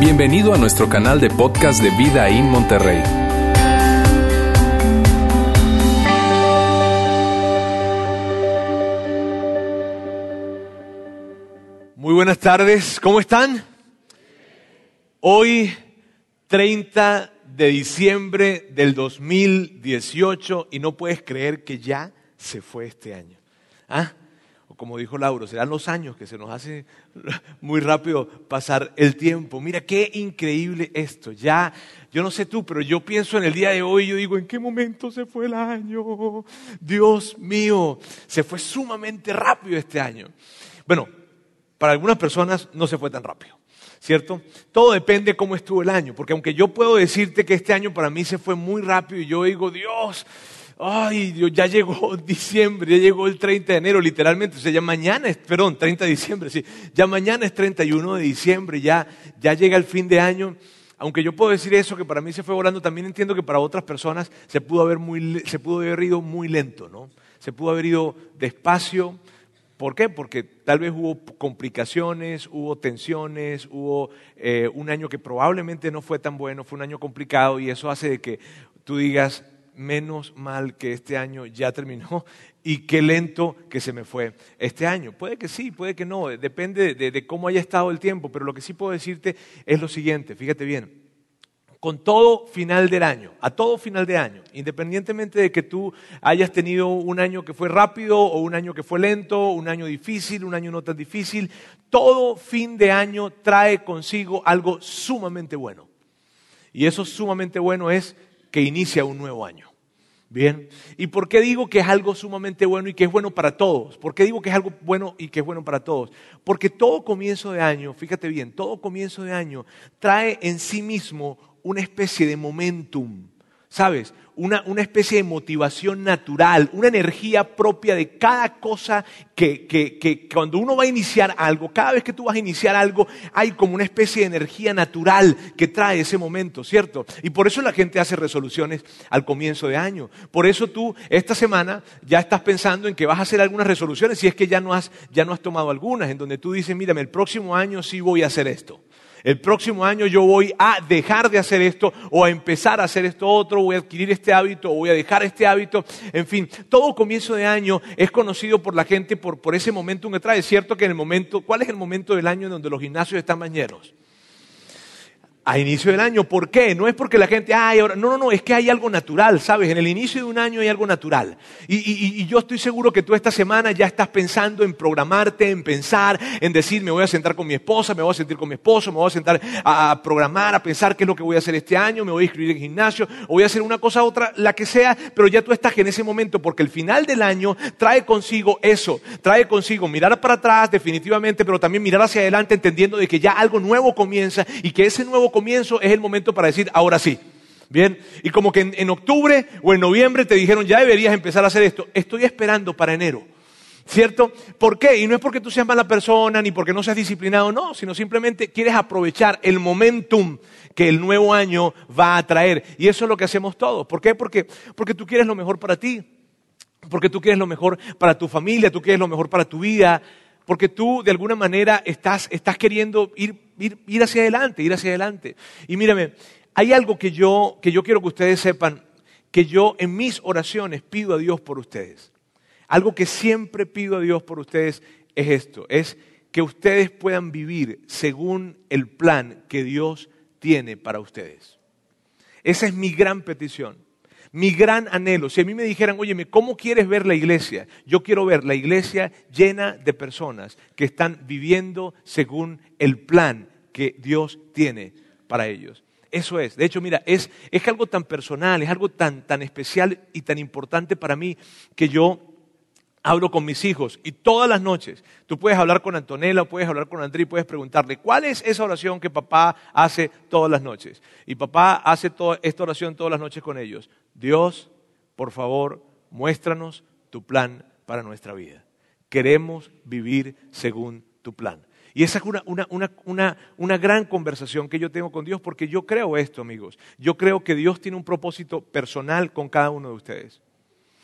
Bienvenido a nuestro canal de podcast de Vida en Monterrey. Muy buenas tardes, ¿cómo están? Hoy, 30 de diciembre del 2018, y no puedes creer que ya se fue este año. ¿Ah? O como dijo Lauro, serán los años que se nos hace muy rápido pasar el tiempo. Mira qué increíble esto. Ya, yo no sé tú, pero yo pienso en el día de hoy, yo digo, ¿en qué momento se fue el año? Dios mío, se fue sumamente rápido este año. Bueno, para algunas personas no se fue tan rápido. ¿cierto? Todo depende cómo estuvo el año, porque aunque yo puedo decirte que este año para mí se fue muy rápido y yo digo, Dios, ay, Dios, ya llegó diciembre, ya llegó el 30 de enero, literalmente, o sea, ya mañana es, perdón, 30 de diciembre, sí, ya mañana es 31 de diciembre, ya, ya llega el fin de año. Aunque yo puedo decir eso, que para mí se fue volando, también entiendo que para otras personas se pudo haber, muy, se pudo haber ido muy lento, ¿no? Se pudo haber ido despacio, ¿Por qué? Porque tal vez hubo complicaciones, hubo tensiones, hubo eh, un año que probablemente no fue tan bueno, fue un año complicado y eso hace de que tú digas, menos mal que este año ya terminó y qué lento que se me fue este año. Puede que sí, puede que no, depende de cómo haya estado el tiempo, pero lo que sí puedo decirte es lo siguiente, fíjate bien con todo final del año, a todo final de año, independientemente de que tú hayas tenido un año que fue rápido o un año que fue lento, un año difícil, un año no tan difícil, todo fin de año trae consigo algo sumamente bueno. Y eso sumamente bueno es que inicia un nuevo año. Bien, ¿y por qué digo que es algo sumamente bueno y que es bueno para todos? ¿Por qué digo que es algo bueno y que es bueno para todos? Porque todo comienzo de año, fíjate bien, todo comienzo de año trae en sí mismo una especie de momentum, ¿sabes? Una, especie de motivación natural, una energía propia de cada cosa que, que, cuando uno va a iniciar algo, cada vez que tú vas a iniciar algo, hay como una especie de energía natural que trae ese momento, ¿cierto? Y por eso la gente hace resoluciones al comienzo de año. Por eso tú esta semana ya estás pensando en que vas a hacer algunas resoluciones, si es que ya no has, ya no has tomado algunas, en donde tú dices, mírame, el próximo año sí voy a hacer esto. El próximo año yo voy a dejar de hacer esto o a empezar a hacer esto otro, voy a adquirir este hábito o voy a dejar este hábito. En fin, todo comienzo de año es conocido por la gente por, ese momento que trae. Es cierto que en el momento, ¿cuál es el momento del año en donde los gimnasios están más llenos? A inicio del año. ¿Por qué? No es porque la gente, ay, ahora, no, no, no, es que hay algo natural, ¿sabes? En el inicio de un año hay algo natural. Y, yo estoy seguro que tú esta semana ya estás pensando en programarte, en pensar, en decir, me voy a sentar con mi esposa, me voy a sentir con mi esposo, me voy a sentar a, programar, a pensar qué es lo que voy a hacer este año, me voy a inscribir en gimnasio, o voy a hacer una cosa otra, la que sea, pero ya tú estás en ese momento, porque el final del año trae consigo eso, trae consigo mirar para atrás definitivamente, pero también mirar hacia adelante entendiendo de que ya algo nuevo comienza y que ese nuevo comienzo es el momento para decir, ahora sí. Bien, y como que en, octubre o en noviembre te dijeron, ya deberías empezar a hacer esto. Estoy esperando para enero. ¿Cierto? ¿Por qué? Y no es porque tú seas mala persona ni porque no seas disciplinado, no, sino simplemente quieres aprovechar el momentum que el nuevo año va a traer. Y eso es lo que hacemos todos. ¿Por qué? Porque, porque tú quieres lo mejor para ti. Porque tú quieres lo mejor para tu familia, tú quieres lo mejor para tu vida, porque tú de alguna manera estás, estás queriendo ir, ir, ir, hacia adelante, ir hacia adelante. Y mírame, hay algo que yo, que yo quiero que ustedes sepan, que yo en mis oraciones pido a Dios por ustedes. Algo que siempre pido a Dios por ustedes es esto, es que ustedes puedan vivir según el plan que Dios tiene para ustedes. Esa es mi gran petición. Mi gran anhelo, si a mí me dijeran, óyeme, ¿cómo quieres ver la iglesia? Yo quiero ver la iglesia llena de personas que están viviendo según el plan que Dios tiene para ellos. Eso es. De hecho, mira, es, es algo tan personal, es algo tan, tan especial y tan importante para mí que yo hablo con mis hijos y todas las noches tú puedes hablar con Antonella, puedes hablar con André y puedes preguntarle, ¿cuál es esa oración que papá hace todas las noches? Y papá hace esta oración todas las noches con ellos. Dios, por favor, muéstranos tu plan para nuestra vida. Queremos vivir según tu plan. Y esa es una, una, gran conversación que yo tengo con Dios porque yo creo esto, amigos. Yo creo que Dios tiene un propósito personal con cada uno de ustedes.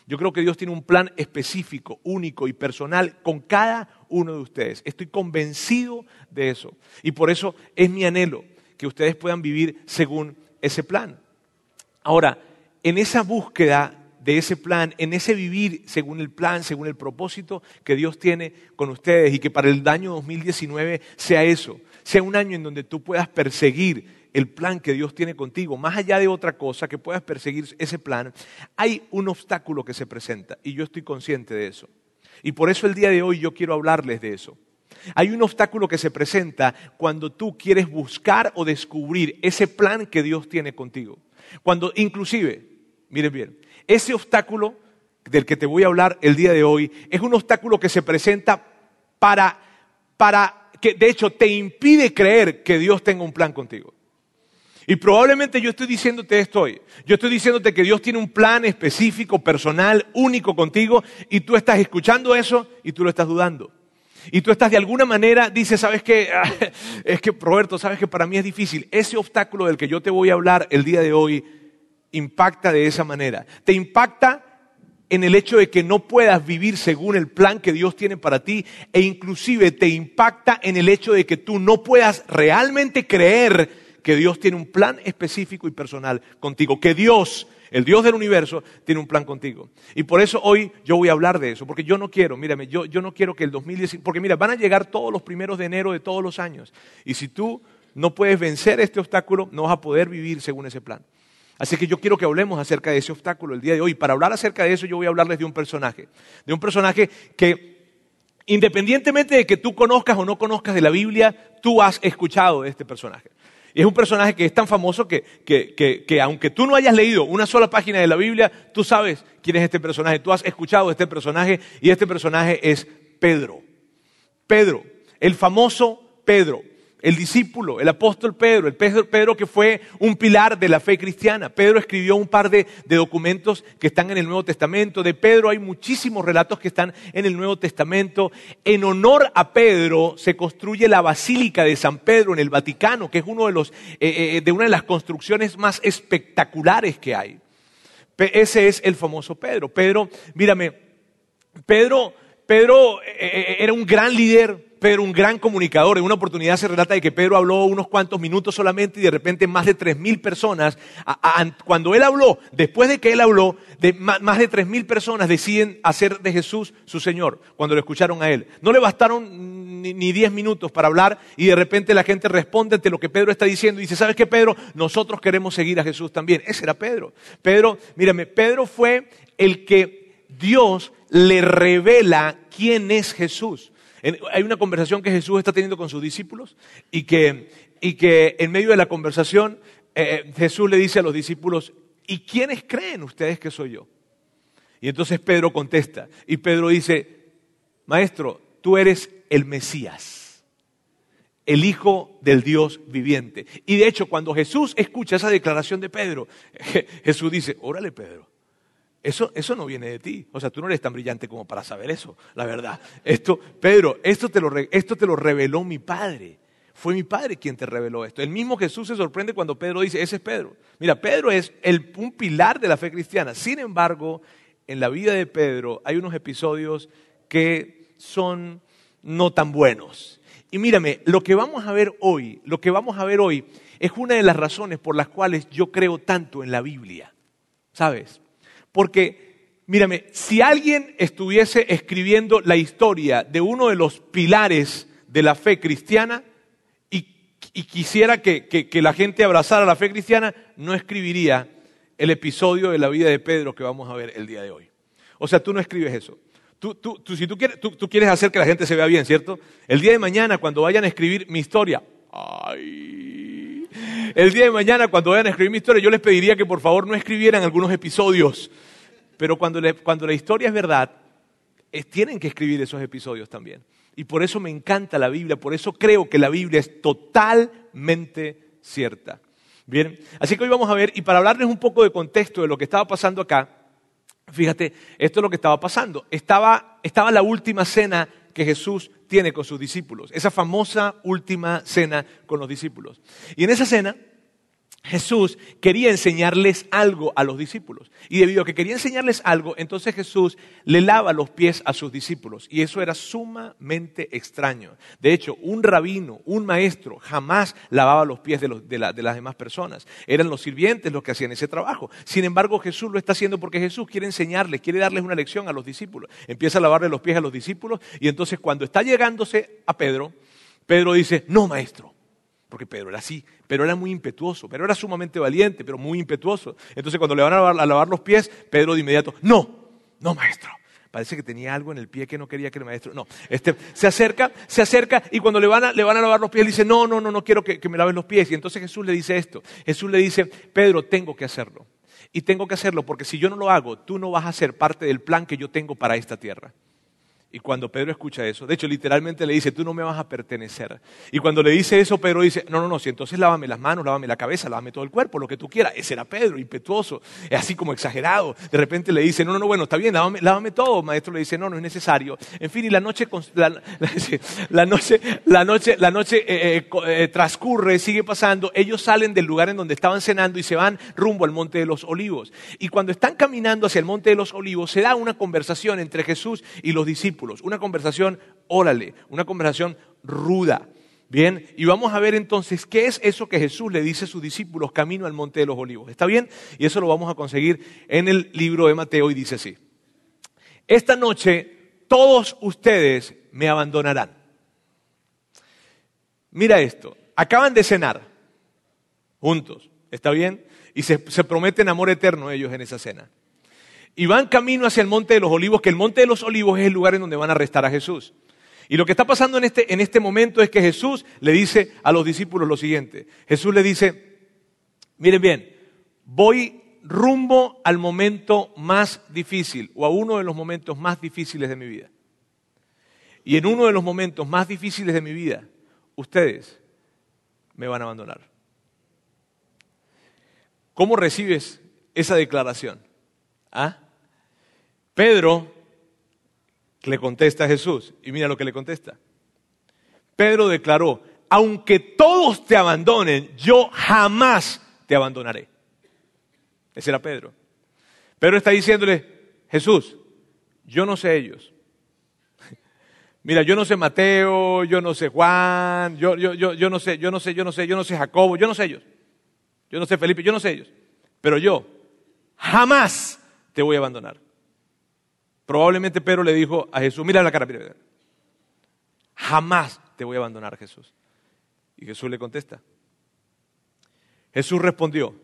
Yo creo que Dios tiene un plan específico, único y personal con cada uno de ustedes. Estoy convencido de eso. Y por eso es mi anhelo que ustedes puedan vivir según ese plan. Ahora, en esa búsqueda de ese plan, en ese vivir según el plan, según el propósito que Dios tiene con ustedes y que para el año 2019 sea eso, sea un año en donde tú puedas perseguir el plan que Dios tiene contigo, más allá de otra cosa, que puedas perseguir ese plan, hay un obstáculo que se presenta y yo estoy consciente de eso. Y por eso el día de hoy yo quiero hablarles de eso. Hay un obstáculo que se presenta cuando tú quieres buscar o descubrir ese plan que Dios tiene contigo. Cuando inclusive, miren bien, ese obstáculo del que te voy a hablar el día de hoy es un obstáculo que se presenta para, para que de hecho te impide creer que Dios tenga un plan contigo. Y probablemente yo estoy diciéndote esto hoy. Yo estoy diciéndote que Dios tiene un plan específico, personal, único contigo, y tú estás escuchando eso y tú lo estás dudando. Y tú estás de alguna manera, dices, ¿sabes qué? es que, Roberto, ¿sabes que para mí es difícil? Ese obstáculo del que yo te voy a hablar el día de hoy impacta de esa manera. Te impacta en el hecho de que no puedas vivir según el plan que Dios tiene para ti e inclusive te impacta en el hecho de que tú no puedas realmente creer que Dios tiene un plan específico y personal contigo, que Dios, el Dios del universo, tiene un plan contigo. Y por eso hoy yo voy a hablar de eso, porque yo no quiero, mírame, yo, yo no quiero que el 2019, porque mira, van a llegar todos los primeros de enero de todos los años, y si tú no puedes vencer este obstáculo, no vas a poder vivir según ese plan. Así que yo quiero que hablemos acerca de ese obstáculo el día de hoy. Para hablar acerca de eso yo voy a hablarles de un personaje. De un personaje que independientemente de que tú conozcas o no conozcas de la Biblia, tú has escuchado de este personaje. Y es un personaje que es tan famoso que, que, aunque tú no hayas leído una sola página de la Biblia, tú sabes quién es este personaje. Tú has escuchado este personaje y este personaje es Pedro. Pedro, el famoso Pedro el discípulo, el apóstol Pedro, el Pedro, que fue un pilar de la fe cristiana. Pedro escribió un par de, documentos que están en el Nuevo Testamento. De Pedro hay muchísimos relatos que están en el Nuevo Testamento. En honor a Pedro se construye la Basílica de San Pedro en el Vaticano, que es uno de, los, eh, eh, de una de las construcciones más espectaculares que hay. Ese es el famoso Pedro. Pedro, mírame, Pedro, Pedro eh, era un gran líder, Pedro un gran comunicador. En una oportunidad se relata de que Pedro habló unos cuantos minutos solamente y de repente más de tres mil personas, cuando él habló, después de que él habló, de, más de tres mil personas deciden hacer de Jesús su Señor cuando lo escucharon a él. No le bastaron ni, diez minutos para hablar y de repente la gente responde ante lo que Pedro está diciendo y dice, ¿sabes qué Pedro? Nosotros queremos seguir a Jesús también. Ese era Pedro. Pedro, mírame, Pedro fue el que Dios le revela quién es Jesús hay una conversación que Jesús está teniendo con sus discípulos y que, en medio de la conversación eh, eh, Jesús le dice a los discípulos, ¿y quiénes creen ustedes que soy yo? Y entonces Pedro contesta y Pedro dice, Maestro, tú eres el Mesías, el Hijo del Dios viviente. Y de hecho, cuando Jesús escucha esa declaración de Pedro, Jesús dice, órale Pedro, eso, no viene de ti. O sea, tú no eres tan brillante como para saber eso, la verdad. Esto, Pedro, esto te, lo, esto te lo reveló mi Padre. Fue mi Padre quien te reveló esto. El mismo Jesús se sorprende cuando Pedro dice, ese es Pedro. Mira, Pedro es el, un pilar de la fe cristiana. Sin embargo, en la vida de Pedro hay unos episodios que son no tan buenos. Y mírame, lo que vamos a ver hoy, lo que vamos a ver hoy es una de las razones por las cuales yo creo tanto en la Biblia. ¿Sabes? Porque, mírame, si alguien estuviese escribiendo la historia de uno de los pilares de la fe cristiana y, quisiera que, la gente abrazara la fe cristiana, no escribiría el episodio de la vida de Pedro que vamos a ver el día de hoy. O sea, tú no escribes eso. Tú, si tú quieres, tú, quieres hacer que la gente se vea bien, ¿cierto? El día de mañana, cuando vayan a escribir mi historia, el día de mañana, cuando vayan a escribir mi historia, yo les pediría que por favor no escribieran algunos episodios pero cuando, la historia es verdad, tienen que escribir esos episodios también. Y por eso me encanta la Biblia, por eso creo que la Biblia es totalmente cierta. Bien, así que hoy vamos a ver, y para hablarles un poco de contexto de lo que estaba pasando acá, fíjate, esto es lo que estaba pasando. Estaba, estaba la última cena que Jesús tiene con sus discípulos, esa famosa última cena con los discípulos. Y en esa cena, Jesús quería enseñarles algo a los discípulos. Y debido a que quería enseñarles algo, entonces Jesús le lava los pies a sus discípulos. Y eso era sumamente extraño. De hecho, un rabino, un maestro, jamás lavaba los pies de, de, las demás personas. Eran los sirvientes los que hacían ese trabajo. Sin embargo, Jesús lo está haciendo porque Jesús quiere enseñarles, quiere darles una lección a los discípulos. Empieza a lavarle los pies a los discípulos y entonces cuando está llegándose a Pedro, Pedro dice, no, maestro porque Pedro era así, pero era muy impetuoso, pero era sumamente valiente, pero muy impetuoso. Entonces cuando le van a lavar, los pies, Pedro de inmediato, no, no maestro. Parece que tenía algo en el pie que no quería que el maestro. No, este, se acerca, se acerca y cuando le van a, le van a lavar los pies, le dice, no, no, no, no quiero que, que me laves los pies. Y entonces Jesús le dice esto. Jesús le dice, Pedro, tengo que hacerlo. Y tengo que hacerlo porque si yo no lo hago, tú no vas a ser parte del plan que yo tengo para esta tierra. Y cuando Pedro escucha eso, de hecho literalmente le dice, tú no me vas a pertenecer. Y cuando le dice eso, Pedro dice, no, no, no, si entonces lávame las manos, lávame la cabeza, lávame todo el cuerpo, lo que tú quieras. Ese era Pedro, impetuoso, así como exagerado. De repente le dice, no, no, no, bueno, está bien, lávame, todo. maestro le dice, no, no es necesario. En fin, y la noche, la, noche, la noche, la noche eh, eh, eh, transcurre, sigue pasando. Ellos salen del lugar en donde estaban cenando y se van rumbo al Monte de los Olivos. Y cuando están caminando hacia el Monte de los Olivos, se da una conversación entre Jesús y los discípulos. Una conversación órale, una conversación ruda. Bien, y vamos a ver entonces qué es eso que Jesús le dice a sus discípulos camino al Monte de los Olivos. ¿Está bien? Y eso lo vamos a conseguir en el libro de Mateo y dice así. Esta noche todos ustedes me abandonarán. Mira esto, acaban de cenar juntos, ¿está bien? Y se, se prometen amor eterno ellos en esa cena y van camino hacia el Monte de los Olivos, que el Monte de los Olivos es el lugar en donde van a arrestar a Jesús. Y lo que está pasando en este, en este momento es que Jesús le dice a los discípulos lo siguiente. Jesús le dice, miren bien, voy rumbo al momento más difícil o a uno de los momentos más difíciles de mi vida. Y en uno de los momentos más difíciles de mi vida, ustedes me van a abandonar. ¿Cómo recibes esa declaración? ¿Ah? Pedro le contesta a Jesús, y mira lo que le contesta. Pedro declaró, aunque todos te abandonen, yo jamás te abandonaré. Ese era Pedro. Pedro está diciéndole, Jesús, yo no sé ellos. Mira, yo no sé Mateo, yo no sé Juan, yo, yo, yo, yo no sé, yo no sé, yo no sé, yo no sé Jacobo, yo no sé ellos. Yo no sé Felipe, yo no sé ellos. Pero yo jamás te voy a abandonar. Probablemente Pedro le dijo a Jesús, mira la cara, mira, jamás te voy a abandonar Jesús. Y Jesús le contesta. Jesús respondió,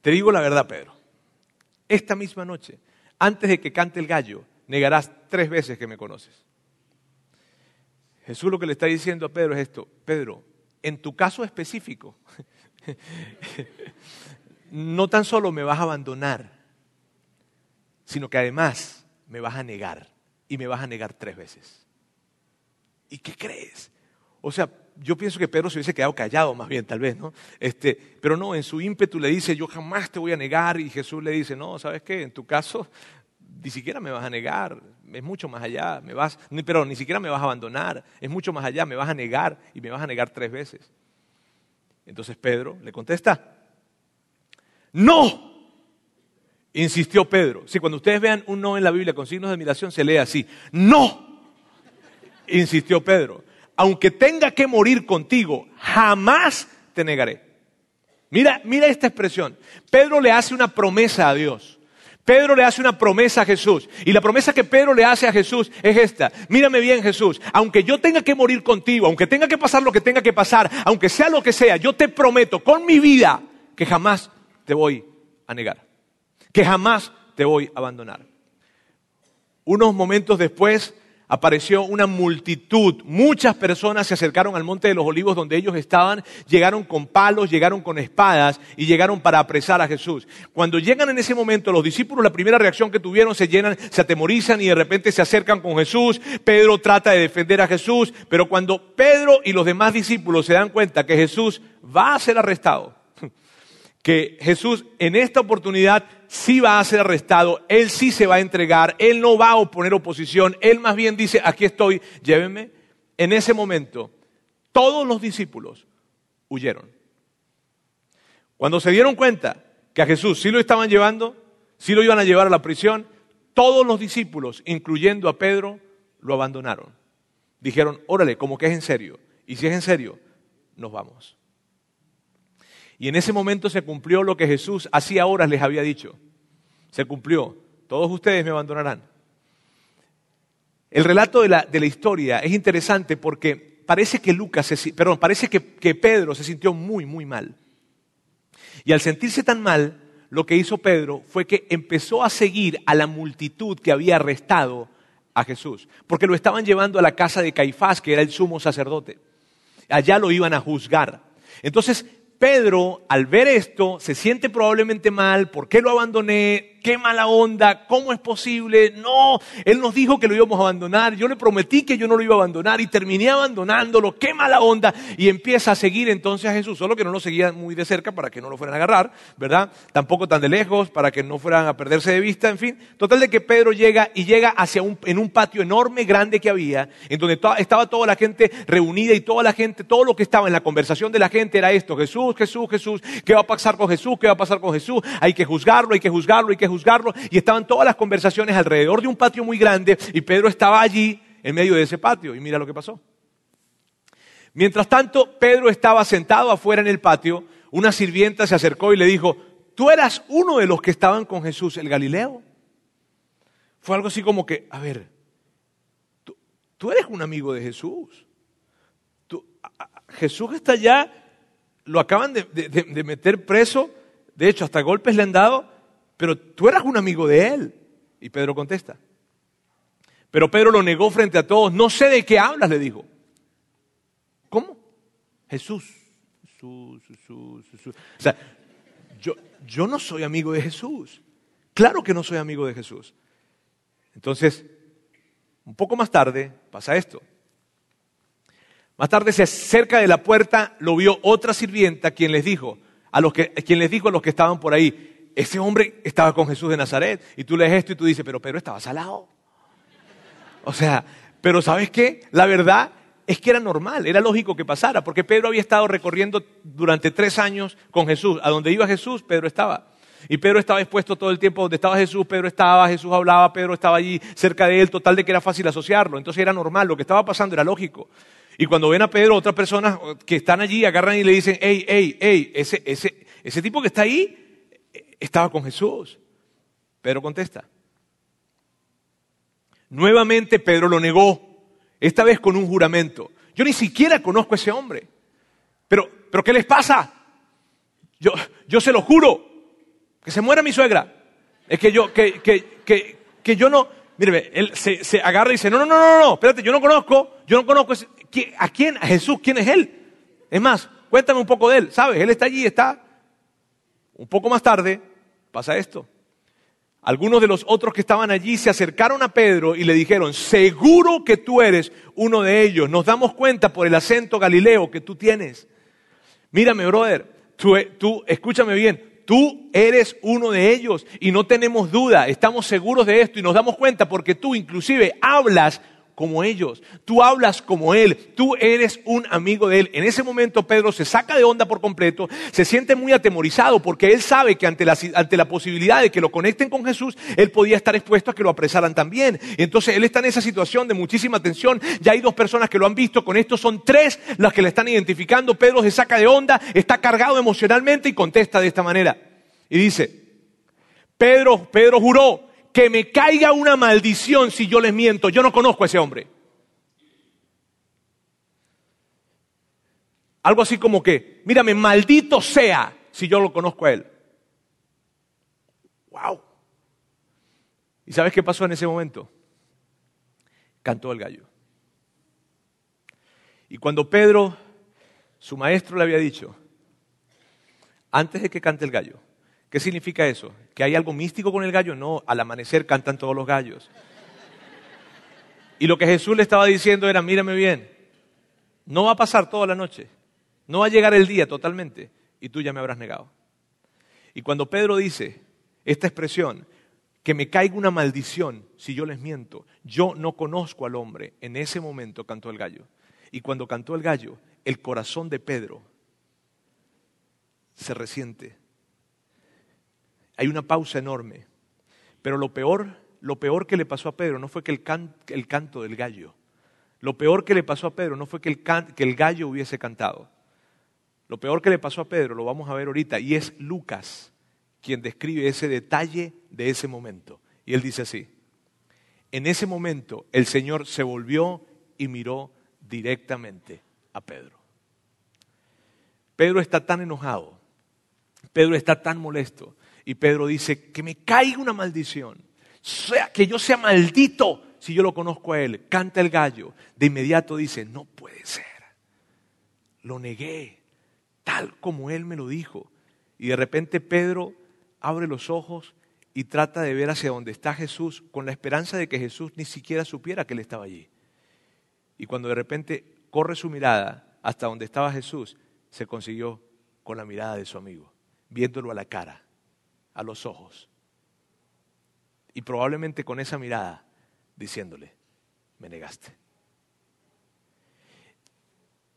te digo la verdad, Pedro, esta misma noche, antes de que cante el gallo, negarás tres veces que me conoces. Jesús lo que le está diciendo a Pedro es esto, Pedro, en tu caso específico, no tan solo me vas a abandonar, sino que además me vas a negar y me vas a negar tres veces. ¿Y qué crees? O sea, yo pienso que Pedro se hubiese quedado callado más bien, tal vez, ¿no? Este, pero no, en su ímpetu le dice, yo jamás te voy a negar, y Jesús le dice, no, ¿sabes qué? En tu caso, ni siquiera me vas a negar, es mucho más allá, me vas, pero ni siquiera me vas a abandonar, es mucho más allá, me vas a negar y me vas a negar tres veces. Entonces Pedro le contesta, no, Insistió Pedro. Si cuando ustedes vean un no en la Biblia con signos de admiración, se lee así. No. Insistió Pedro. Aunque tenga que morir contigo, jamás te negaré. Mira, mira esta expresión. Pedro le hace una promesa a Dios. Pedro le hace una promesa a Jesús. Y la promesa que Pedro le hace a Jesús es esta. Mírame bien Jesús. Aunque yo tenga que morir contigo, aunque tenga que pasar lo que tenga que pasar, aunque sea lo que sea, yo te prometo con mi vida que jamás te voy a negar que jamás te voy a abandonar. Unos momentos después apareció una multitud, muchas personas se acercaron al monte de los olivos donde ellos estaban, llegaron con palos, llegaron con espadas y llegaron para apresar a Jesús. Cuando llegan en ese momento los discípulos, la primera reacción que tuvieron se llenan, se atemorizan y de repente se acercan con Jesús. Pedro trata de defender a Jesús, pero cuando Pedro y los demás discípulos se dan cuenta que Jesús va a ser arrestado, que Jesús en esta oportunidad sí va a ser arrestado, él sí se va a entregar, él no va a oponer oposición, él más bien dice, aquí estoy, llévenme. En ese momento, todos los discípulos huyeron. Cuando se dieron cuenta que a Jesús sí lo estaban llevando, sí lo iban a llevar a la prisión, todos los discípulos, incluyendo a Pedro, lo abandonaron. Dijeron, órale, como que es en serio. Y si es en serio, nos vamos. Y en ese momento se cumplió lo que Jesús hacía horas les había dicho. Se cumplió. Todos ustedes me abandonarán. El relato de la, de la historia es interesante porque parece que Lucas, se, perdón, parece que, que Pedro se sintió muy, muy mal. Y al sentirse tan mal, lo que hizo Pedro fue que empezó a seguir a la multitud que había arrestado a Jesús, porque lo estaban llevando a la casa de Caifás, que era el sumo sacerdote. Allá lo iban a juzgar. Entonces Pedro, al ver esto, se siente probablemente mal, ¿por qué lo abandoné? Qué mala onda, ¿cómo es posible? No, Él nos dijo que lo íbamos a abandonar, yo le prometí que yo no lo iba a abandonar y terminé abandonándolo, qué mala onda. Y empieza a seguir entonces a Jesús, solo que no lo seguía muy de cerca para que no lo fueran a agarrar, ¿verdad? Tampoco tan de lejos para que no fueran a perderse de vista, en fin. Total de que Pedro llega y llega hacia un, en un patio enorme, grande que había, en donde estaba toda la gente reunida y toda la gente, todo lo que estaba en la conversación de la gente era esto, Jesús, Jesús, Jesús, ¿qué va a pasar con Jesús? ¿Qué va a pasar con Jesús? Hay que juzgarlo, hay que juzgarlo, hay que juzgarlo. Y estaban todas las conversaciones alrededor de un patio muy grande y Pedro estaba allí en medio de ese patio. Y mira lo que pasó. Mientras tanto, Pedro estaba sentado afuera en el patio. Una sirvienta se acercó y le dijo, tú eras uno de los que estaban con Jesús, el Galileo. Fue algo así como que, a ver, tú, eres un amigo de Jesús. Jesús está allá, lo acaban de meter preso, de hecho hasta golpes le han dado, pero tú eras un amigo de él. Y Pedro contesta. Pero Pedro lo negó frente a todos. No sé de qué hablas, le dijo. ¿Cómo? Jesús. Jesús, Jesús, Jesús. O sea, yo, yo no soy amigo de Jesús. Claro que no soy amigo de Jesús. Entonces, un poco más tarde pasa esto. Más tarde se acerca de la puerta, lo vio otra sirvienta quien les dijo, a los que, quien les dijo a los que estaban por ahí, ese hombre estaba con Jesús de Nazaret. Y tú lees esto y tú dices, pero Pedro estaba salado. O sea, pero ¿sabes qué? La verdad es que era normal, era lógico que pasara, porque Pedro había estado recorriendo durante tres años con Jesús. A donde iba Jesús, Pedro estaba. Y Pedro estaba expuesto todo el tiempo donde estaba Jesús, Pedro estaba, Jesús hablaba, Pedro estaba allí cerca de él, total de que era fácil asociarlo. Entonces era normal, lo que estaba pasando era lógico. Y cuando ven a Pedro, otras personas que están allí agarran y le dicen, hey, hey, hey, ese, ese, ese tipo que está ahí estaba con Jesús. Pedro contesta. Nuevamente Pedro lo negó, esta vez con un juramento. Yo ni siquiera conozco a ese hombre. Pero, pero ¿qué les pasa? Yo, yo se lo juro, que se muera mi suegra. Es que yo, que, que, que, que yo no, mire, él se, se, agarra y dice, no, no, no, no, no, espérate, yo no conozco, yo no conozco, ¿a quién? A Jesús, ¿quién es él? Es más, cuéntame un poco de él, ¿sabes? Él está allí, está un poco más tarde pasa esto. Algunos de los otros que estaban allí se acercaron a Pedro y le dijeron, seguro que tú eres uno de ellos. Nos damos cuenta por el acento galileo que tú tienes. Mírame, brother, tú, tú escúchame bien, tú eres uno de ellos y no tenemos duda, estamos seguros de esto y nos damos cuenta porque tú inclusive hablas como ellos, tú hablas como Él, tú eres un amigo de Él. En ese momento Pedro se saca de onda por completo, se siente muy atemorizado porque Él sabe que ante la, ante la posibilidad de que lo conecten con Jesús, Él podía estar expuesto a que lo apresaran también. Entonces Él está en esa situación de muchísima tensión, ya hay dos personas que lo han visto, con esto son tres las que le están identificando, Pedro se saca de onda, está cargado emocionalmente y contesta de esta manera. Y dice, Pedro, Pedro juró, que me caiga una maldición si yo les miento. Yo no conozco a ese hombre. Algo así como que, mírame, maldito sea si yo lo conozco a él. Wow. ¿Y sabes qué pasó en ese momento? Cantó el gallo. Y cuando Pedro, su maestro, le había dicho, antes de que cante el gallo, ¿Qué significa eso? ¿Que hay algo místico con el gallo? No, al amanecer cantan todos los gallos. Y lo que Jesús le estaba diciendo era, mírame bien, no va a pasar toda la noche, no va a llegar el día totalmente y tú ya me habrás negado. Y cuando Pedro dice esta expresión, que me caiga una maldición si yo les miento, yo no conozco al hombre, en ese momento cantó el gallo. Y cuando cantó el gallo, el corazón de Pedro se resiente. Hay una pausa enorme. Pero lo peor, lo peor que le pasó a Pedro no fue que el, el canto del gallo. Lo peor que le pasó a Pedro no fue que el, que el gallo hubiese cantado. Lo peor que le pasó a Pedro lo vamos a ver ahorita y es Lucas quien describe ese detalle de ese momento. Y él dice así, en ese momento el Señor se volvió y miró directamente a Pedro. Pedro está tan enojado, Pedro está tan molesto y Pedro dice, que me caiga una maldición, sea, que yo sea maldito si yo lo conozco a él. Canta el gallo, de inmediato dice, no puede ser, lo negué, tal como él me lo dijo. Y de repente Pedro abre los ojos y trata de ver hacia donde está Jesús con la esperanza de que Jesús ni siquiera supiera que él estaba allí. Y cuando de repente corre su mirada hasta donde estaba Jesús, se consiguió con la mirada de su amigo, viéndolo a la cara, a los ojos. Y probablemente con esa mirada diciéndole, me negaste.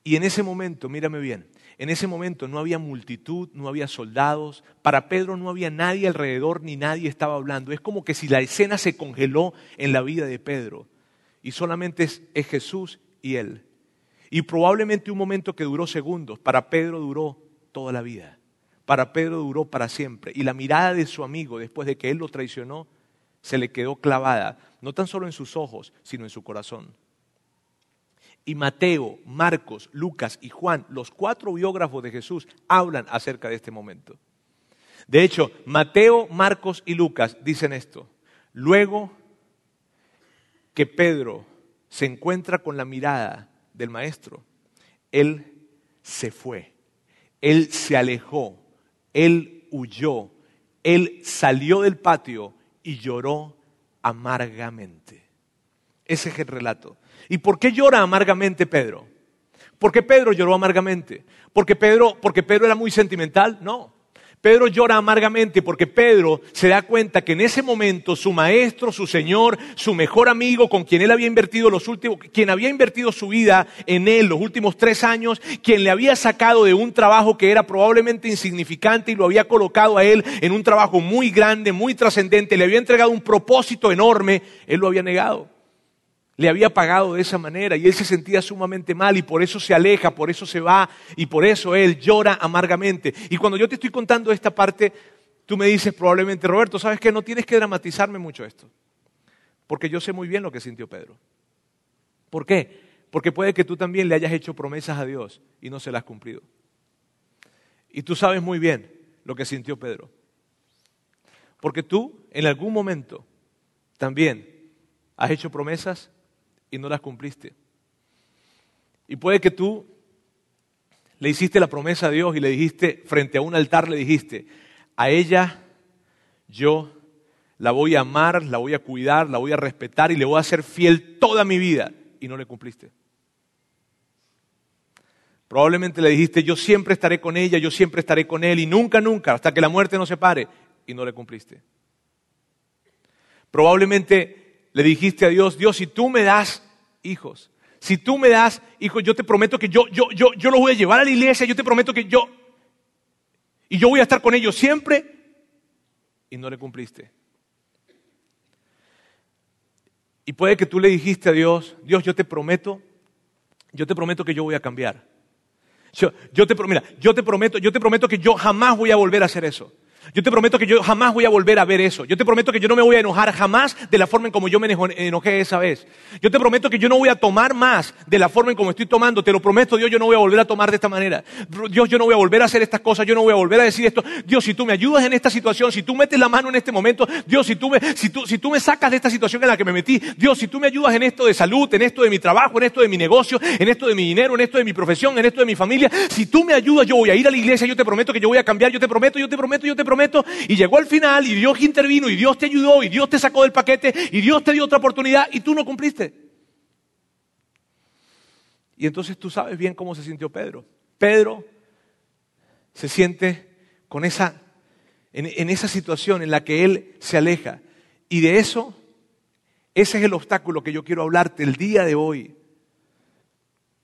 Y en ese momento, mírame bien, en ese momento no había multitud, no había soldados, para Pedro no había nadie alrededor ni nadie estaba hablando. Es como que si la escena se congeló en la vida de Pedro y solamente es, Jesús y él. Y probablemente un momento que duró segundos, para Pedro duró toda la vida. Para Pedro duró para siempre. Y la mirada de su amigo, después de que él lo traicionó, se le quedó clavada, no tan solo en sus ojos, sino en su corazón. Y Mateo, Marcos, Lucas y Juan, los cuatro biógrafos de Jesús, hablan acerca de este momento. De hecho, Mateo, Marcos y Lucas dicen esto. Luego que Pedro se encuentra con la mirada del maestro, él se fue, él se alejó, él huyó, él salió del patio y lloró amargamente. Ese es el relato. ¿Y por qué llora amargamente Pedro? ¿Por qué Pedro lloró amargamente? ¿Porque Pedro, porque Pedro era muy sentimental? No. Pedro llora amargamente porque Pedro se da cuenta que en ese momento su maestro, su señor, su mejor amigo, con quien él había invertido los últimos, quien había invertido su vida en él los últimos tres años, quien le había sacado de un trabajo que era probablemente insignificante y lo había colocado a él en un trabajo muy grande, muy trascendente, le había entregado un propósito enorme, él lo había negado le había pagado de esa manera y él se sentía sumamente mal y por eso se aleja, por eso se va y por eso él llora amargamente. Y cuando yo te estoy contando esta parte, tú me dices probablemente, Roberto, ¿sabes qué? No tienes que dramatizarme mucho esto, porque yo sé muy bien lo que sintió Pedro. ¿Por qué? Porque puede que tú también le hayas hecho promesas a Dios y no se las has cumplido. Y tú sabes muy bien lo que sintió Pedro. Porque tú en algún momento también has hecho promesas y no las cumpliste. Y puede que tú le hiciste la promesa a Dios y le dijiste, frente a un altar le dijiste, a ella yo la voy a amar, la voy a cuidar, la voy a respetar y le voy a ser fiel toda mi vida. Y no le cumpliste. Probablemente le dijiste, yo siempre estaré con ella, yo siempre estaré con él y nunca, nunca, hasta que la muerte nos separe. Y no le cumpliste. Probablemente le dijiste a Dios, Dios, si tú me das hijos, si tú me das hijos, yo te prometo que yo, yo, yo, yo los voy a llevar a la iglesia, yo te prometo que yo, y yo voy a estar con ellos siempre, y no le cumpliste. Y puede que tú le dijiste a Dios, Dios, yo te prometo, yo te prometo que yo voy a cambiar. Yo, te, mira, yo te prometo, yo te prometo que yo jamás voy a volver a hacer eso. Yo te prometo que yo jamás voy a volver a ver eso. Yo te prometo que yo no me voy a enojar jamás de la forma en como yo me enojé esa vez. Yo te prometo que yo no voy a tomar más de la forma en como estoy tomando. Te lo prometo, Dios, yo no voy a volver a tomar de esta manera. Dios, yo no voy a volver a hacer estas cosas. Yo no voy a volver a decir esto. Dios, si tú me ayudas en esta situación, si tú metes la mano en este momento, Dios, si tú me, si tú, si tú me sacas de esta situación en la que me metí, Dios, si tú me ayudas en esto de salud, en esto de mi trabajo, en esto de mi negocio, en esto de mi dinero, en esto de mi profesión, en esto de mi familia, si tú me ayudas, yo voy a ir a la iglesia, yo te prometo que yo voy a cambiar, yo te prometo, yo te prometo, yo te prometo. Y llegó al final y Dios intervino y Dios te ayudó y Dios te sacó del paquete y Dios te dio otra oportunidad y tú no cumpliste. Y entonces tú sabes bien cómo se sintió Pedro. Pedro se siente con esa, en, en esa situación en la que él se aleja. Y de eso, ese es el obstáculo que yo quiero hablarte el día de hoy.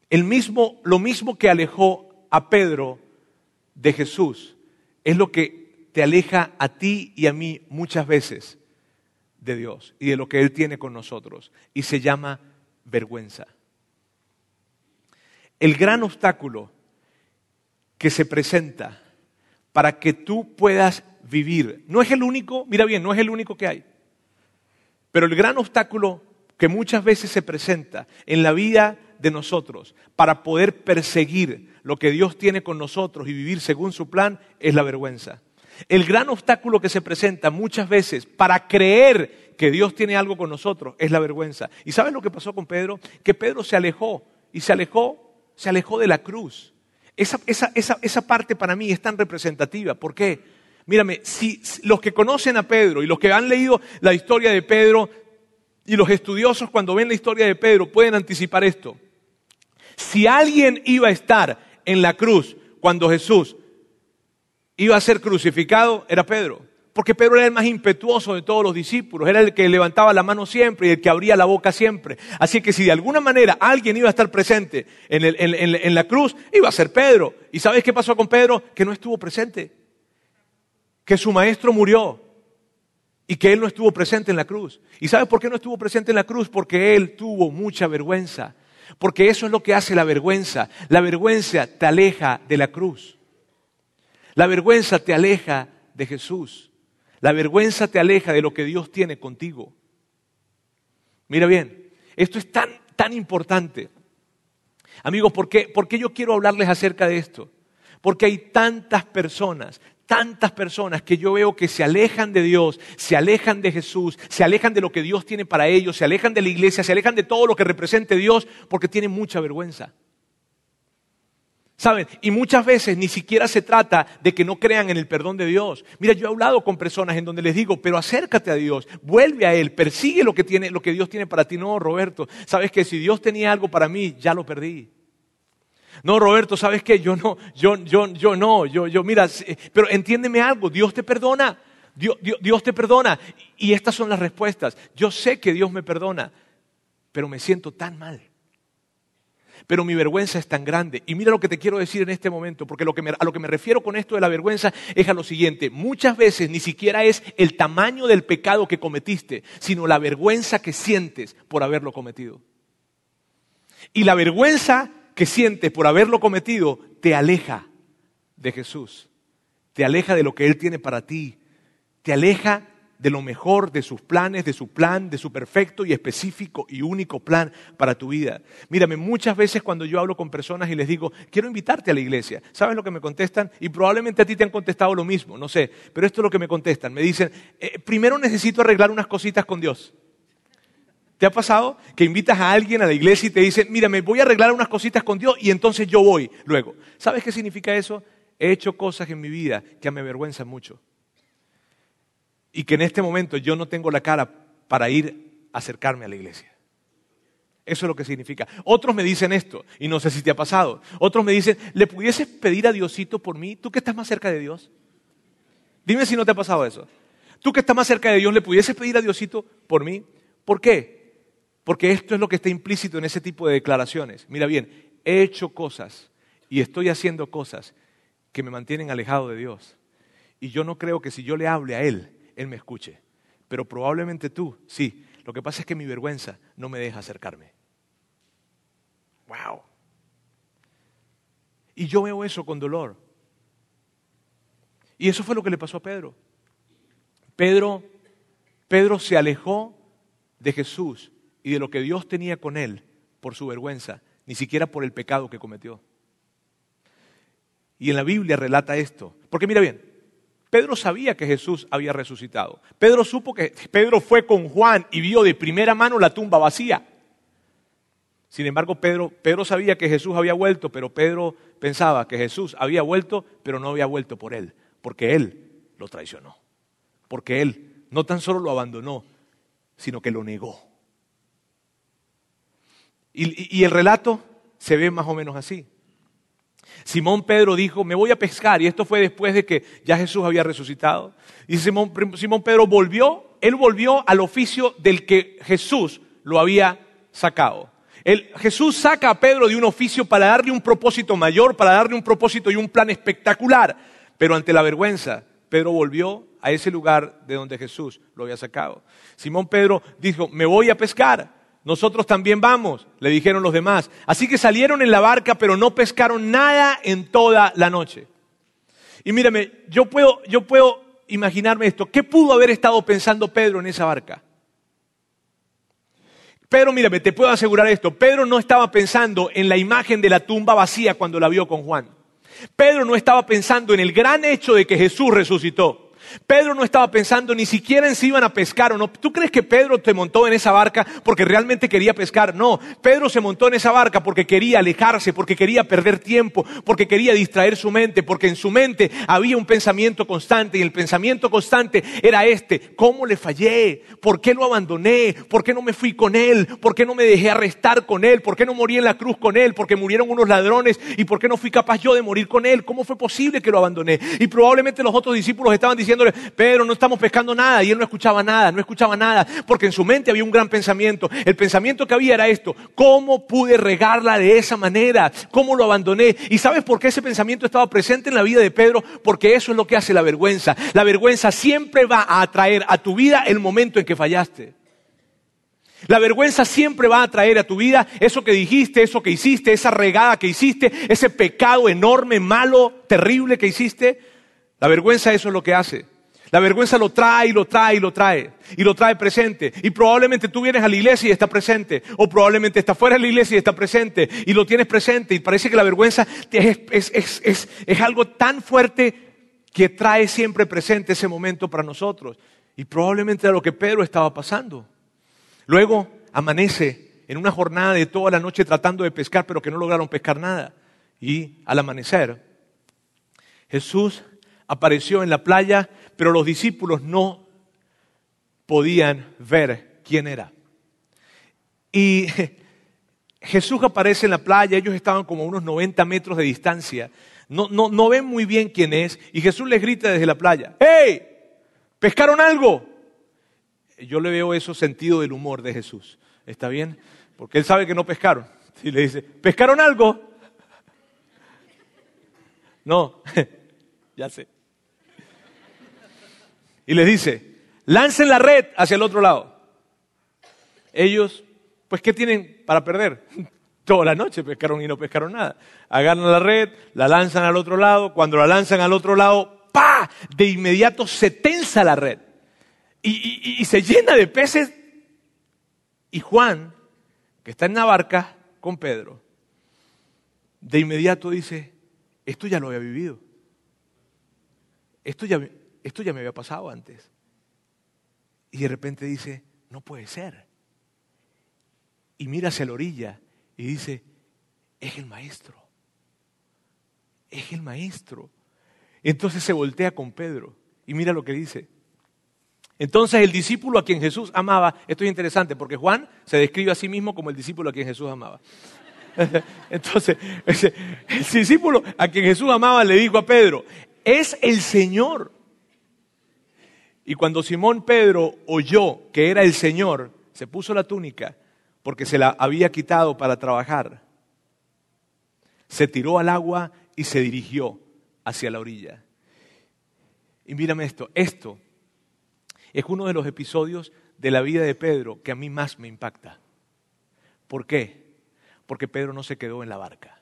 El mismo, lo mismo que alejó a Pedro de Jesús es lo que te aleja a ti y a mí muchas veces de Dios y de lo que Él tiene con nosotros. Y se llama vergüenza. El gran obstáculo que se presenta para que tú puedas vivir, no es el único, mira bien, no es el único que hay, pero el gran obstáculo que muchas veces se presenta en la vida de nosotros para poder perseguir lo que Dios tiene con nosotros y vivir según su plan es la vergüenza. El gran obstáculo que se presenta muchas veces para creer que Dios tiene algo con nosotros es la vergüenza. ¿Y sabes lo que pasó con Pedro? Que Pedro se alejó y se alejó, se alejó de la cruz. Esa, esa parte para mí es tan representativa. ¿Por qué? Mírame, si los que conocen a Pedro y los que han leído la historia de Pedro y los estudiosos cuando ven la historia de Pedro pueden anticipar esto. Si alguien iba a estar en la cruz cuando Jesús iba a ser crucificado, era Pedro. Porque Pedro era el más impetuoso de todos los discípulos, era el que levantaba la mano siempre y el que abría la boca siempre. Así que si de alguna manera alguien iba a estar presente en, la cruz, iba a ser Pedro. ¿Y sabes qué pasó con Pedro? Que no estuvo presente. Que su maestro murió y que Él no estuvo presente en la cruz. ¿Y sabes por qué no estuvo presente en la cruz? Porque Él tuvo mucha vergüenza. Porque eso es lo que hace la vergüenza. La vergüenza te aleja de la cruz. La vergüenza te aleja de Jesús. La vergüenza te aleja de lo que Dios tiene contigo. Mira bien, esto es tan, tan importante. Amigos, ¿por qué, ¿por qué yo quiero hablarles acerca de esto? Porque hay tantas personas, tantas personas que yo veo que se alejan de Dios, se alejan de Jesús, se alejan de lo que Dios tiene para ellos, se alejan de la iglesia, se alejan de todo lo que represente Dios porque tienen mucha vergüenza. ¿Saben? Y muchas veces ni siquiera se trata de que no crean en el perdón de Dios. Mira, yo he hablado con personas en donde les digo, pero acércate a Dios, vuelve a Él, persigue lo que, tiene, lo que Dios tiene para ti. No, Roberto, sabes que si Dios tenía algo para mí, ya lo perdí. No, Roberto, ¿sabes qué? Yo no, yo, yo, yo no, yo, yo, mira, pero entiéndeme algo, Dios te perdona, Dios, Dios te perdona. Y estas son las respuestas. Yo sé que Dios me perdona, pero me siento tan mal. Pero mi vergüenza es tan grande. Y mira lo que te quiero decir en este momento, porque lo que a lo que me refiero con esto de la vergüenza es a lo siguiente. Muchas veces ni siquiera es el tamaño del pecado que cometiste, sino la vergüenza que sientes por haberlo cometido. Y la vergüenza que sientes por haberlo cometido te aleja de Jesús, te aleja de lo que Él tiene para ti, te aleja de lo mejor, de sus planes, de su plan, de su perfecto y específico y único plan para tu vida. Mírame, muchas veces cuando yo hablo con personas y les digo, quiero invitarte a la iglesia, ¿sabes lo que me contestan? Y probablemente a ti te han contestado lo mismo, no sé, pero esto es lo que me contestan. Me dicen, eh, primero necesito arreglar unas cositas con Dios. ¿Te ha pasado que invitas a alguien a la iglesia y te dice, mira, me voy a arreglar unas cositas con Dios y entonces yo voy luego? ¿Sabes qué significa eso? He hecho cosas en mi vida que me avergüenzan mucho. Y que en este momento yo no tengo la cara para ir a acercarme a la iglesia. Eso es lo que significa. Otros me dicen esto, y no sé si te ha pasado. Otros me dicen, ¿le pudieses pedir a Diosito por mí? ¿Tú que estás más cerca de Dios? Dime si no te ha pasado eso. ¿Tú que estás más cerca de Dios, le pudieses pedir a Diosito por mí? ¿Por qué? Porque esto es lo que está implícito en ese tipo de declaraciones. Mira bien, he hecho cosas y estoy haciendo cosas que me mantienen alejado de Dios. Y yo no creo que si yo le hable a Él, Él me escuche. Pero probablemente tú, sí. Lo que pasa es que mi vergüenza no me deja acercarme. ¡Wow! Y yo veo eso con dolor. Y eso fue lo que le pasó a Pedro. Pedro, Pedro se alejó de Jesús y de lo que Dios tenía con él por su vergüenza, ni siquiera por el pecado que cometió. Y en la Biblia relata esto. Porque mira bien, Pedro sabía que Jesús había resucitado. Pedro supo que Pedro fue con Juan y vio de primera mano la tumba vacía. Sin embargo, Pedro, Pedro sabía que Jesús había vuelto, pero Pedro pensaba que Jesús había vuelto, pero no había vuelto por él, porque él lo traicionó. Porque él no tan solo lo abandonó, sino que lo negó. Y, el relato se ve más o menos así. Simón Pedro dijo, me voy a pescar, y esto fue después de que ya Jesús había resucitado. Y Simón, Pedro volvió, él volvió al oficio del que Jesús lo había sacado. Jesús saca a Pedro de un oficio para darle un propósito mayor, para darle un propósito y un plan espectacular. Pero ante la vergüenza, Pedro volvió a ese lugar de donde Jesús lo había sacado. Simón Pedro dijo, me voy a pescar. Nosotros también vamos, le dijeron los demás. Así que salieron en la barca, pero no pescaron nada en toda la noche. Y mírame, yo puedo, yo puedo imaginarme esto. ¿Qué pudo haber estado pensando Pedro en esa barca? Pedro, mírame, te puedo asegurar esto. Pedro no estaba pensando en la imagen de la tumba vacía cuando la vio con Juan. Pedro no estaba pensando en el gran hecho de que Jesús resucitó. Pedro no estaba pensando ni siquiera en si iban a pescar o no. ¿Tú crees que Pedro te montó en esa barca porque realmente quería pescar? No, Pedro se montó en esa barca porque quería alejarse, porque quería perder tiempo, porque quería distraer su mente, porque en su mente había un pensamiento constante y el pensamiento constante era este, ¿cómo le fallé? ¿Por qué lo abandoné? ¿Por qué no me fui con él? ¿Por qué no me dejé arrestar con él? ¿Por qué no morí en la cruz con él? ¿Por qué murieron unos ladrones? ¿Y por qué no fui capaz yo de morir con él? ¿Cómo fue posible que lo abandoné? Y probablemente los otros discípulos estaban diciendo, Pedro, no estamos pescando nada. Y él no escuchaba nada, no escuchaba nada, porque en su mente había un gran pensamiento. El pensamiento que había era esto, ¿cómo pude regarla de esa manera? ¿Cómo lo abandoné? ¿Y sabes por qué ese pensamiento estaba presente en la vida de Pedro? Porque eso es lo que hace la vergüenza. La vergüenza siempre va a atraer a tu vida el momento en que fallaste. La vergüenza siempre va a traer a tu vida eso que dijiste, eso que hiciste, esa regada que hiciste, ese pecado enorme, malo, terrible que hiciste. La vergüenza eso es lo que hace. La vergüenza lo trae y lo trae y lo trae. Y lo trae presente. Y probablemente tú vienes a la iglesia y está presente. O probablemente está fuera de la iglesia y está presente. Y lo tienes presente. Y parece que la vergüenza es, algo tan fuerte que trae siempre presente ese momento para nosotros. Y probablemente era lo que Pedro estaba pasando. Luego amanece en una jornada de toda la noche tratando de pescar, pero que no lograron pescar nada. Y al amanecer, Jesús apareció en la playa, pero los discípulos no podían ver quién era. Y Jesús aparece en la playa, ellos estaban como a unos 90 metros de distancia, no, no, no ven muy bien quién es, y Jesús les grita desde la playa, ¡Hey! ¿Pescaron algo? Yo le veo eso sentido del humor de Jesús, ¿está bien? Porque él sabe que no pescaron. Y le dice, ¿pescaron algo? No, ya sé y les dice, lancen la red hacia el otro lado. Ellos, pues, ¿qué tienen para perder? Toda la noche pescaron y no pescaron nada. Agarran la red, la lanzan al otro lado. Cuando la lanzan al otro lado, ¡pa! De inmediato se tensa la red y, y se llena de peces. Y Juan, que está en la barca con Pedro, de inmediato dice, esto ya lo había vivido. Esto ya, esto ya me había pasado antes. Y de repente dice, no puede ser. Y mira hacia la orilla y dice, es el maestro. Es el maestro. Entonces se voltea con Pedro y mira lo que dice. Entonces el discípulo a quien Jesús amaba, esto es interesante porque Juan se describe a sí mismo como el discípulo a quien Jesús amaba. Entonces, el discípulo a quien Jesús amaba le dijo a Pedro, es el Señor. Y cuando Simón Pedro oyó que era el Señor, se puso la túnica porque se la había quitado para trabajar. Se tiró al agua y se dirigió hacia la orilla. Y mírame esto, esto es uno de los episodios de la vida de Pedro que a mí más me impacta. ¿Por qué? Porque Pedro no se quedó en la barca.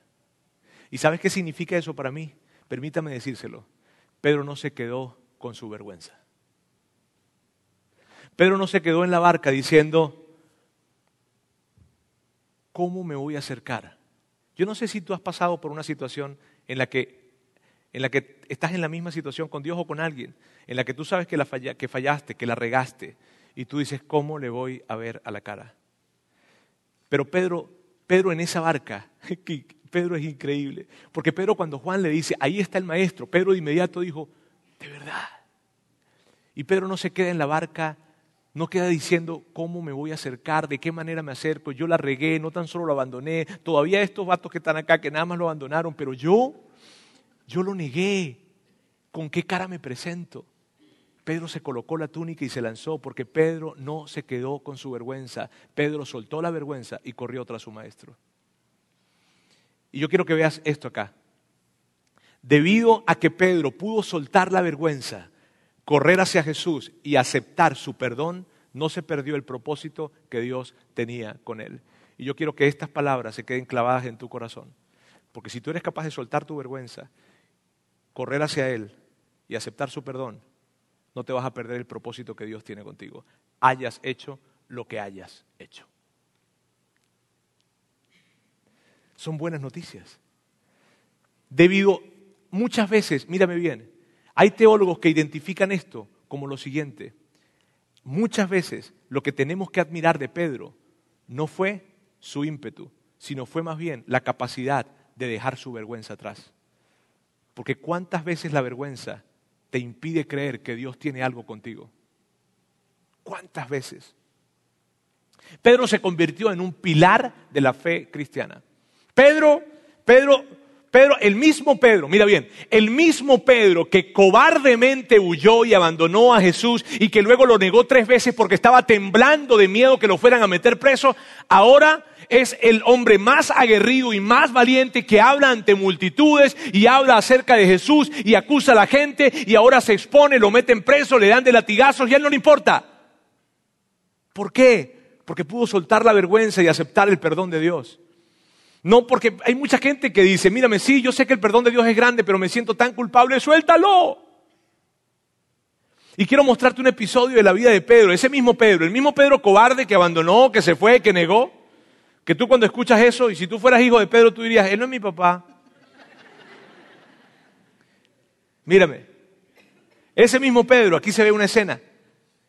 ¿Y sabes qué significa eso para mí? Permítame decírselo. Pedro no se quedó con su vergüenza. Pedro no se quedó en la barca diciendo, ¿cómo me voy a acercar? Yo no sé si tú has pasado por una situación en la que, en la que estás en la misma situación con Dios o con alguien, en la que tú sabes que, la fallaste, que la regaste, y tú dices, ¿cómo le voy a ver a la cara? Pero Pedro, Pedro en esa barca, Pedro es increíble, porque Pedro cuando Juan le dice, ahí está el maestro, Pedro de inmediato dijo, de verdad. Y Pedro no se queda en la barca no queda diciendo cómo me voy a acercar, de qué manera me acerco. Yo la regué, no tan solo lo abandoné. Todavía estos vatos que están acá, que nada más lo abandonaron, pero yo, yo lo negué. ¿Con qué cara me presento? Pedro se colocó la túnica y se lanzó porque Pedro no se quedó con su vergüenza. Pedro soltó la vergüenza y corrió tras su maestro. Y yo quiero que veas esto acá. debido a que Pedro pudo soltar la vergüenza, correr hacia Jesús y aceptar su perdón, no se perdió el propósito que Dios tenía con él. Y yo quiero que estas palabras se queden clavadas en tu corazón. Porque si tú eres capaz de soltar tu vergüenza, correr hacia Él y aceptar su perdón, no te vas a perder el propósito que Dios tiene contigo. Hayas hecho lo que hayas hecho. Son buenas noticias. Debido muchas veces, mírame bien, hay teólogos que identifican esto como lo siguiente. Muchas veces lo que tenemos que admirar de Pedro no fue su ímpetu, sino fue más bien la capacidad de dejar su vergüenza atrás. Porque cuántas veces la vergüenza te impide creer que Dios tiene algo contigo. ¿Cuántas veces? Pedro se convirtió en un pilar de la fe cristiana. Pedro, Pedro Pedro, el mismo Pedro, mira bien, el mismo Pedro que cobardemente huyó y abandonó a Jesús y que luego lo negó tres veces porque estaba temblando de miedo que lo fueran a meter preso, ahora es el hombre más aguerrido y más valiente que habla ante multitudes y habla acerca de Jesús y acusa a la gente y ahora se expone, lo meten preso, le dan de latigazos y a él no le importa. ¿Por qué? Porque pudo soltar la vergüenza y aceptar el perdón de Dios. No, porque hay mucha gente que dice, mírame, sí, yo sé que el perdón de Dios es grande, pero me siento tan culpable, suéltalo. Y quiero mostrarte un episodio de la vida de Pedro, ese mismo Pedro, el mismo Pedro cobarde que abandonó, que se fue, que negó, que tú cuando escuchas eso, y si tú fueras hijo de Pedro, tú dirías, él no es mi papá. Mírame, ese mismo Pedro, aquí se ve una escena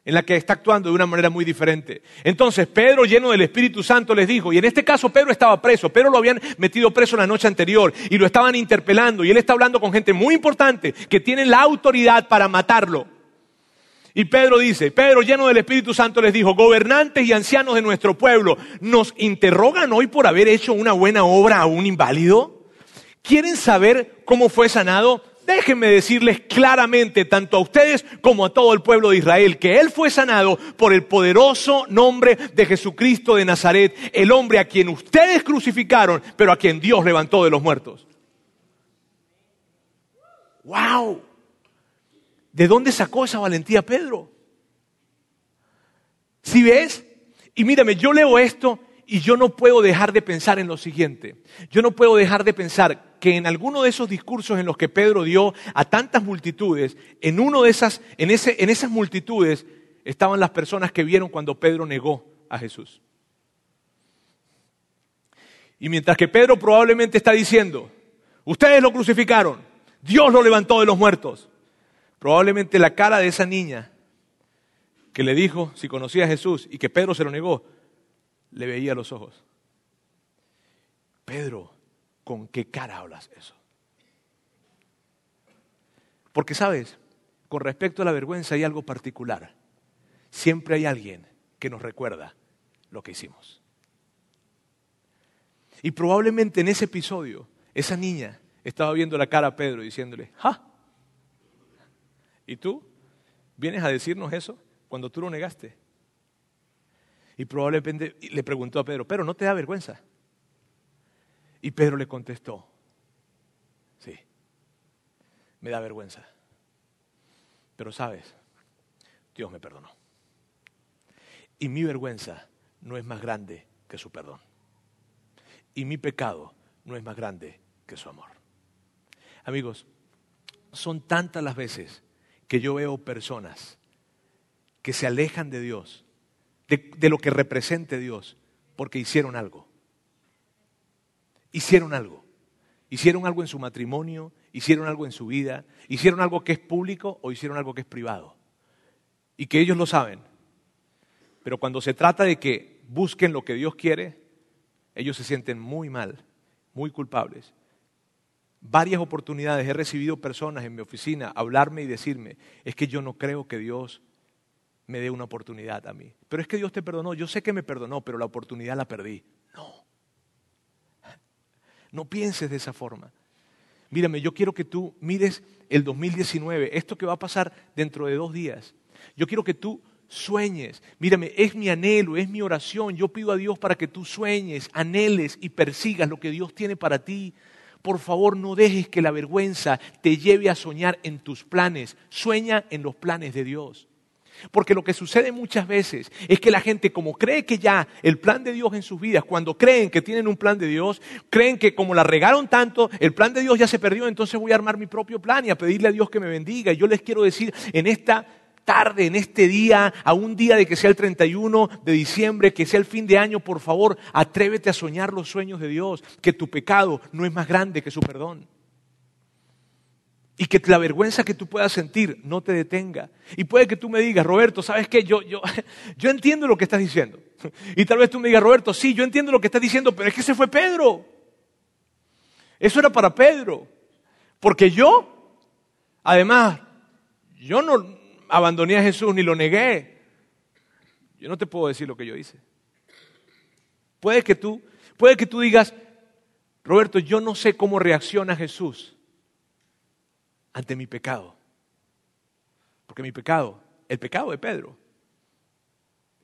en la que está actuando de una manera muy diferente. Entonces Pedro, lleno del Espíritu Santo, les dijo, y en este caso Pedro estaba preso, Pedro lo habían metido preso la noche anterior y lo estaban interpelando y él está hablando con gente muy importante que tienen la autoridad para matarlo. Y Pedro dice, Pedro lleno del Espíritu Santo les dijo, gobernantes y ancianos de nuestro pueblo, ¿nos interrogan hoy por haber hecho una buena obra a un inválido? ¿Quieren saber cómo fue sanado? Déjenme decirles claramente, tanto a ustedes como a todo el pueblo de Israel, que Él fue sanado por el poderoso nombre de Jesucristo de Nazaret, el hombre a quien ustedes crucificaron, pero a quien Dios levantó de los muertos. ¡Wow! ¿De dónde sacó esa valentía Pedro? ¿Si ves? Y mírame, yo leo esto y yo no puedo dejar de pensar en lo siguiente. Yo no puedo dejar de pensar que en alguno de esos discursos en los que Pedro dio a tantas multitudes, en uno de esas, en, ese, en esas multitudes estaban las personas que vieron cuando Pedro negó a Jesús. Y mientras que Pedro probablemente está diciendo, ustedes lo crucificaron, Dios lo levantó de los muertos, probablemente la cara de esa niña que le dijo si conocía a Jesús y que Pedro se lo negó, le veía los ojos. Pedro, ¿con qué cara hablas eso? Porque sabes, con respecto a la vergüenza hay algo particular. Siempre hay alguien que nos recuerda lo que hicimos. Y probablemente en ese episodio, esa niña estaba viendo la cara a Pedro diciéndole, ¡ja! ¿Y tú? ¿Vienes a decirnos eso cuando tú lo negaste? Y probablemente le preguntó a Pedro, pero ¿no te da vergüenza? Y Pedro le contestó, sí, me da vergüenza. Pero sabes, Dios me perdonó. Y mi vergüenza no es más grande que su perdón. Y mi pecado no es más grande que su amor. Amigos, son tantas las veces que yo veo personas que se alejan de Dios de, lo que represente Dios, porque hicieron algo. Hicieron algo. Hicieron algo en su matrimonio, hicieron algo en su vida, hicieron algo que es público o hicieron algo que es privado. Y que ellos lo saben. Pero cuando se trata de que busquen lo que Dios quiere, ellos se sienten muy mal, muy culpables. Varias oportunidades he recibido personas en mi oficina hablarme y decirme, es que yo no creo que Dios me dé una oportunidad a mí. Pero es que Dios te perdonó, yo sé que me perdonó, pero la oportunidad la perdí. No. No pienses de esa forma. Mírame, yo quiero que tú mires el 2019, esto que va a pasar dentro de dos días. Yo quiero que tú sueñes. Mírame, es mi anhelo, es mi oración. Yo pido a Dios para que tú sueñes, anheles y persigas lo que Dios tiene para ti. por favor no dejes que la vergüenza te lleve a soñar en tus planes. Sueña en los planes de Dios. Porque lo que sucede muchas veces es que la gente como cree que ya el plan de Dios en sus vidas, cuando creen que tienen un plan de Dios, creen que como la regaron tanto, el plan de Dios ya se perdió, entonces voy a armar mi propio plan y a pedirle a Dios que me bendiga. Y yo les quiero decir en esta tarde, en este día, a un día de que sea el 31 de diciembre, que sea el fin de año, por favor, atrévete a soñar los sueños de Dios, que tu pecado no es más grande que su perdón. Y que la vergüenza que tú puedas sentir no te detenga. Y puede que tú me digas, Roberto, ¿sabes qué? Yo, yo, yo entiendo lo que estás diciendo. Y tal vez tú me digas, Roberto, sí, yo entiendo lo que estás diciendo, pero es que ese fue Pedro. Eso era para Pedro. Porque yo, además, yo no abandoné a Jesús ni lo negué. Yo no te puedo decir lo que yo hice. Puede que tú, puede que tú digas, Roberto, yo no sé cómo reacciona Jesús ante mi pecado. Porque mi pecado, el pecado de Pedro,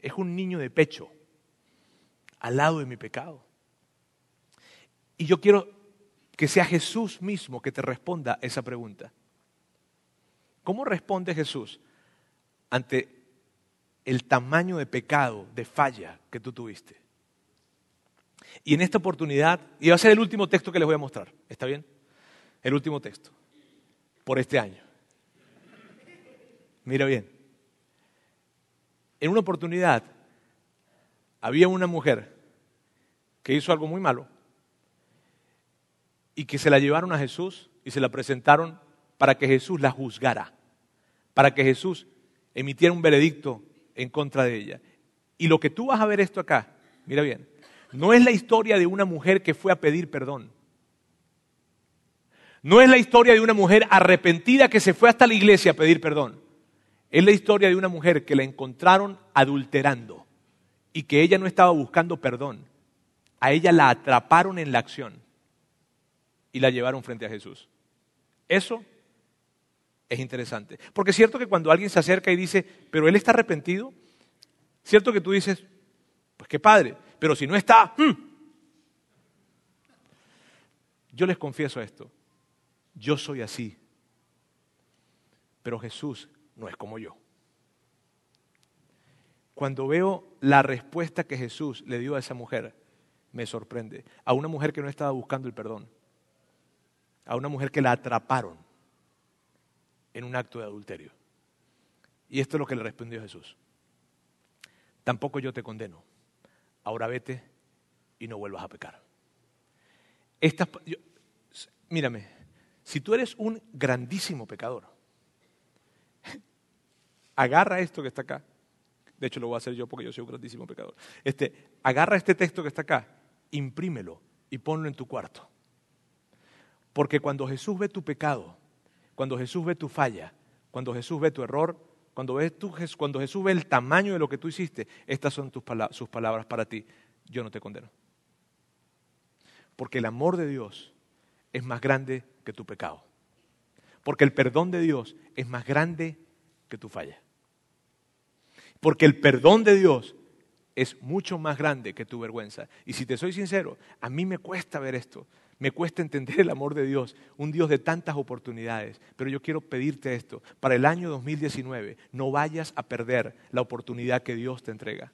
es un niño de pecho al lado de mi pecado. Y yo quiero que sea Jesús mismo que te responda esa pregunta. ¿Cómo responde Jesús ante el tamaño de pecado, de falla que tú tuviste? Y en esta oportunidad, y va a ser el último texto que les voy a mostrar, ¿está bien? El último texto por este año. Mira bien, en una oportunidad había una mujer que hizo algo muy malo y que se la llevaron a Jesús y se la presentaron para que Jesús la juzgara, para que Jesús emitiera un veredicto en contra de ella. Y lo que tú vas a ver esto acá, mira bien, no es la historia de una mujer que fue a pedir perdón. No es la historia de una mujer arrepentida que se fue hasta la iglesia a pedir perdón. Es la historia de una mujer que la encontraron adulterando y que ella no estaba buscando perdón. A ella la atraparon en la acción y la llevaron frente a Jesús. Eso es interesante. Porque es cierto que cuando alguien se acerca y dice, pero él está arrepentido, cierto que tú dices, pues qué padre, pero si no está, hmm". yo les confieso esto, yo soy así. Pero Jesús no es como yo. Cuando veo la respuesta que Jesús le dio a esa mujer, me sorprende. A una mujer que no estaba buscando el perdón. A una mujer que la atraparon en un acto de adulterio. Y esto es lo que le respondió Jesús. Tampoco yo te condeno. Ahora vete y no vuelvas a pecar. mírame, si tú eres un grandísimo pecador, agarra esto que está acá. De hecho, lo voy a hacer yo porque yo soy un grandísimo pecador. Este, agarra este texto que está acá, imprímelo y ponlo en tu cuarto. Porque cuando Jesús ve tu pecado, cuando Jesús ve tu falla, cuando Jesús ve tu error, cuando, cuando Jesús ve el tamaño de lo que tú hiciste, estas son sus palabras para ti. Yo no te condeno. Porque el amor de Dios es más grande que tu pecado. Porque el perdón de Dios es más grande que tu falla. Porque el perdón de Dios es mucho más grande que tu vergüenza. Y si te soy sincero, a mí me cuesta ver esto. Me cuesta entender el amor de Dios, un Dios de tantas oportunidades. Pero yo quiero pedirte esto. Para el año 2019, no vayas a perder la oportunidad que Dios te entrega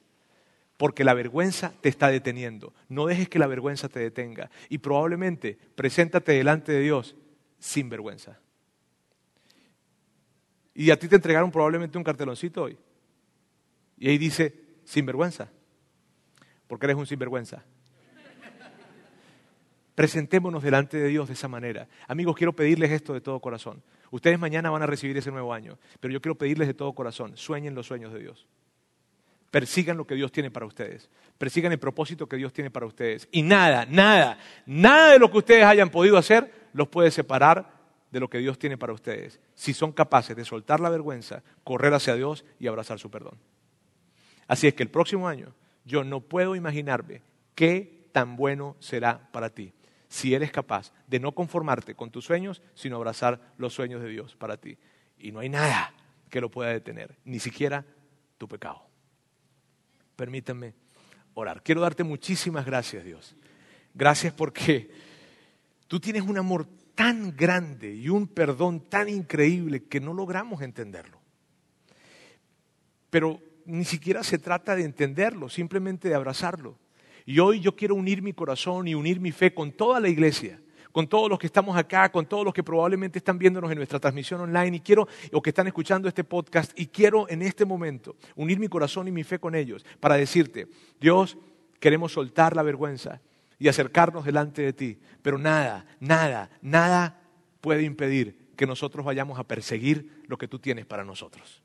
porque la vergüenza te está deteniendo. No dejes que la vergüenza te detenga. Y probablemente preséntate delante de Dios sin vergüenza. Y a ti te entregaron probablemente un carteloncito hoy. Y ahí dice, sin vergüenza. Porque eres un sinvergüenza. Presentémonos delante de Dios de esa manera. Amigos, quiero pedirles esto de todo corazón. Ustedes mañana van a recibir ese nuevo año, pero yo quiero pedirles de todo corazón, sueñen los sueños de Dios. Persigan lo que Dios tiene para ustedes. Persigan el propósito que Dios tiene para ustedes. Y nada, nada, nada de lo que ustedes hayan podido hacer los puede separar de lo que Dios tiene para ustedes. Si son capaces de soltar la vergüenza, correr hacia Dios y abrazar su perdón. Así es que el próximo año yo no puedo imaginarme qué tan bueno será para ti si eres capaz de no conformarte con tus sueños, sino abrazar los sueños de Dios para ti. Y no hay nada que lo pueda detener, ni siquiera tu pecado permítanme orar. Quiero darte muchísimas gracias, Dios. Gracias porque Tú tienes un amor tan grande y un perdón tan increíble que no logramos entenderlo. Pero ni siquiera se trata de entenderlo, simplemente de abrazarlo. Y hoy yo quiero unir mi corazón y unir mi fe con toda la iglesia, con todos los que estamos acá, con todos los que probablemente están viéndonos en nuestra transmisión online y quiero o que están escuchando este podcast y quiero en este momento unir mi corazón y mi fe con ellos para decirte, Dios, queremos soltar la vergüenza y acercarnos delante de ti, pero nada, nada, nada puede impedir que nosotros vayamos a perseguir lo que tú tienes para nosotros.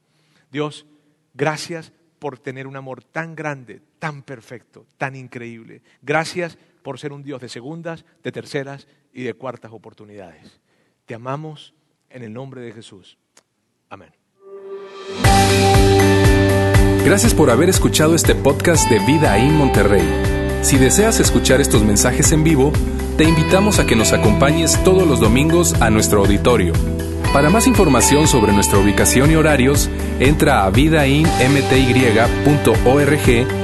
Dios, Gracias por tener un amor tan grande, tan perfecto, tan increíble. Gracias por ser un Dios de segundas, de terceras y de cuartas oportunidades. Te amamos en el nombre de Jesús. Amén. Gracias por haber escuchado este podcast de Vida en Monterrey. Si deseas escuchar estos mensajes en vivo, te invitamos a que nos acompañes todos los domingos a nuestro auditorio para más información sobre nuestra ubicación y horarios, entra a vidainmty.org